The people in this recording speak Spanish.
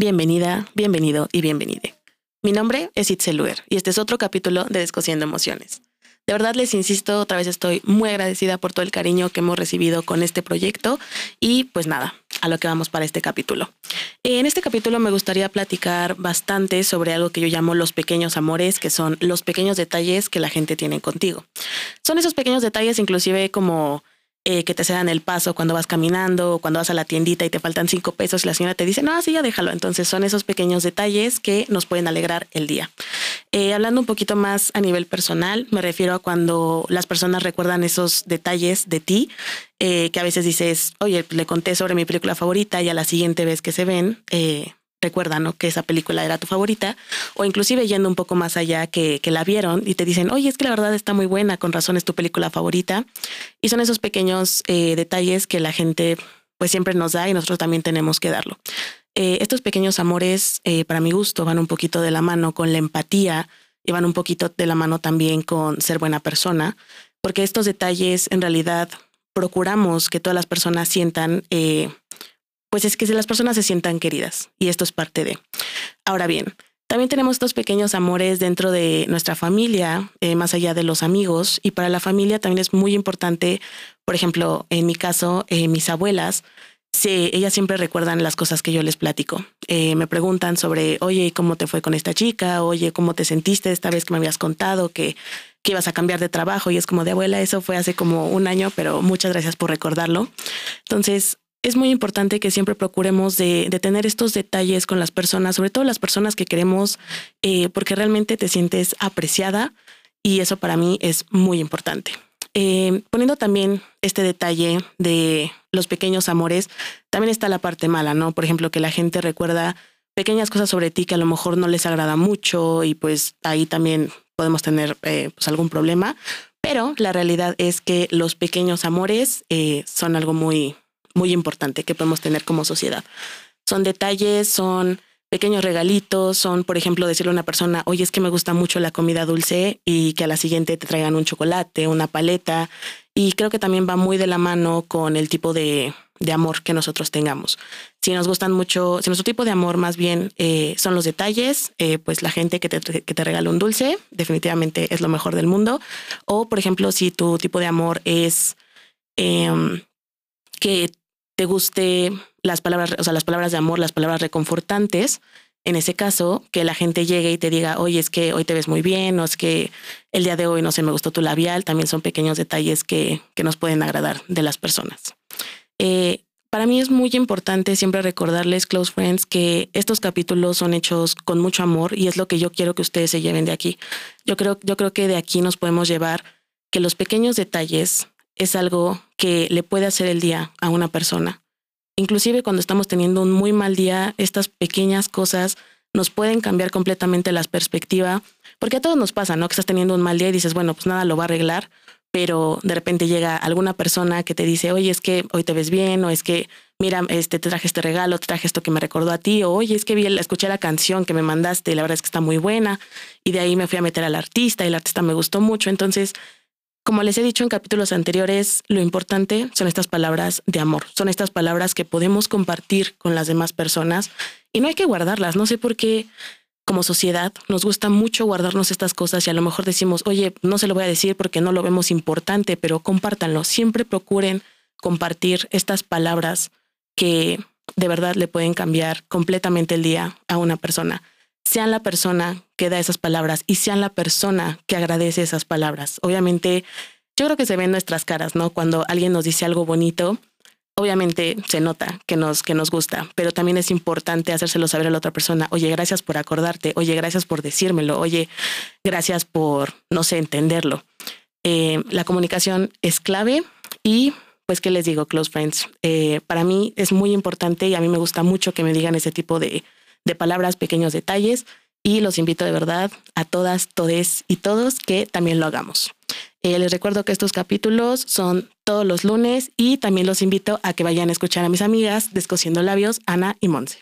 Bienvenida, bienvenido y bienvenide. Mi nombre es Itzel Luer y este es otro capítulo de Descosiendo Emociones. De verdad les insisto, otra vez estoy muy agradecida por todo el cariño que hemos recibido con este proyecto y pues nada, a lo que vamos para este capítulo. En este capítulo me gustaría platicar bastante sobre algo que yo llamo los pequeños amores, que son los pequeños detalles que la gente tiene contigo. Son esos pequeños detalles inclusive como eh, que te cedan el paso cuando vas caminando cuando vas a la tiendita y te faltan cinco pesos y la señora te dice, no, así ya déjalo. Entonces son esos pequeños detalles que nos pueden alegrar el día. Eh, hablando un poquito más a nivel personal, me refiero a cuando las personas recuerdan esos detalles de ti, eh, que a veces dices, oye, le conté sobre mi película favorita y a la siguiente vez que se ven, recuerda, ¿no? Que esa película era tu favorita, o inclusive yendo un poco más allá que, que, la vieron y te dicen, oye, es que la verdad está muy buena, con razón es tu película favorita. Y son esos pequeños eh, detalles que la gente pues siempre nos da y nosotros también tenemos que darlo. Eh, estos pequeños amores, eh, para mi gusto, van un poquito de la mano con la empatía y van un poquito de la mano también con ser buena persona, porque estos detalles en realidad procuramos que todas las personas sientan pues es que las personas se sientan queridas y esto es parte de. Ahora bien, también tenemos estos pequeños amores dentro de nuestra familia, eh, más allá de los amigos, y para la familia también es muy importante, por ejemplo, en mi caso, eh, mis abuelas, sí, ellas siempre recuerdan las cosas que yo les platico. Eh, me preguntan sobre, oye, ¿cómo te fue con esta chica? Oye, ¿cómo te sentiste esta vez que me habías contado que, que ibas a cambiar de trabajo? Y es como de abuela, eso fue hace como un año, pero muchas gracias por recordarlo. Entonces, es muy importante que siempre procuremos de, tener estos detalles con las personas, sobre todo las personas que queremos, eh, porque realmente te sientes apreciada y eso para mí es muy importante. Eh, poniendo también este detalle de los pequeños amores, también está la parte mala, ¿no? Por ejemplo, que la gente recuerda pequeñas cosas sobre ti que a lo mejor no les agrada mucho y pues ahí también podemos tener eh, pues algún problema, pero la realidad es que los pequeños amores son algo muy, muy importante que podemos tener como sociedad. Son detalles, son pequeños regalitos, son, por ejemplo, decirle a una persona, oye, es que me gusta mucho la comida dulce y que a la siguiente te traigan un chocolate, una paleta. Y creo que también va muy de la mano con el tipo de, de amor que nosotros tengamos. Si nos gustan mucho, si nuestro tipo de amor más bien eh, son los detalles, eh, pues la gente que te, que te regala un dulce definitivamente es lo mejor del mundo. O, por ejemplo, si tu tipo de amor es em, que te guste las palabras, o sea, las palabras de amor, las palabras reconfortantes, en ese caso, que la gente llegue y te diga, oye, es que hoy te ves muy bien, o es que el día de hoy no se me gustó tu labial, también son pequeños detalles que, que nos pueden agradar de las personas. Eh, para mí es muy importante siempre recordarles, close friends, que estos capítulos son hechos con mucho amor y es lo que yo quiero que ustedes se lleven de aquí. Yo creo, yo creo que de aquí nos podemos llevar que los pequeños detalles es algo que le puede hacer el día a una persona. Inclusive cuando estamos teniendo un muy mal día, estas pequeñas cosas nos pueden cambiar completamente la perspectiva, porque a todos nos pasa, ¿no? Que estás teniendo un mal día y dices, bueno, pues nada lo va a arreglar, pero de repente llega alguna persona que te dice, oye, es que hoy te ves bien, o es que, mira, este, te traje este regalo, te traje esto que me recordó a ti, o oye, es que vi, escuché la canción que me mandaste y la verdad es que está muy buena, y de ahí me fui a meter al artista y el artista me gustó mucho, entonces como les he dicho en capítulos anteriores, lo importante son estas palabras de amor, son estas palabras que podemos compartir con las demás personas y no hay que guardarlas. No sé por qué como sociedad nos gusta mucho guardarnos estas cosas y a lo mejor decimos, oye, no se lo voy a decir porque no lo vemos importante, pero compártanlo. Siempre procuren compartir estas palabras que de verdad le pueden cambiar completamente el día a una persona sean la persona que da esas palabras y sean la persona que agradece esas palabras. Obviamente, yo creo que se ven nuestras caras, ¿no? Cuando alguien nos dice algo bonito, obviamente se nota que nos, que nos gusta, pero también es importante hacérselo saber a la otra persona, oye, gracias por acordarte, oye, gracias por decírmelo, oye, gracias por, no sé, entenderlo. Eh, la comunicación es clave y pues, ¿qué les digo, close friends? Eh, para mí es muy importante y a mí me gusta mucho que me digan ese tipo de, de palabras, pequeños detalles y los invito de verdad a todas, todes y todos que también lo hagamos. Eh, les recuerdo que estos capítulos son todos los lunes y también los invito a que vayan a escuchar a mis amigas Descosiendo Labios, Ana y Monse.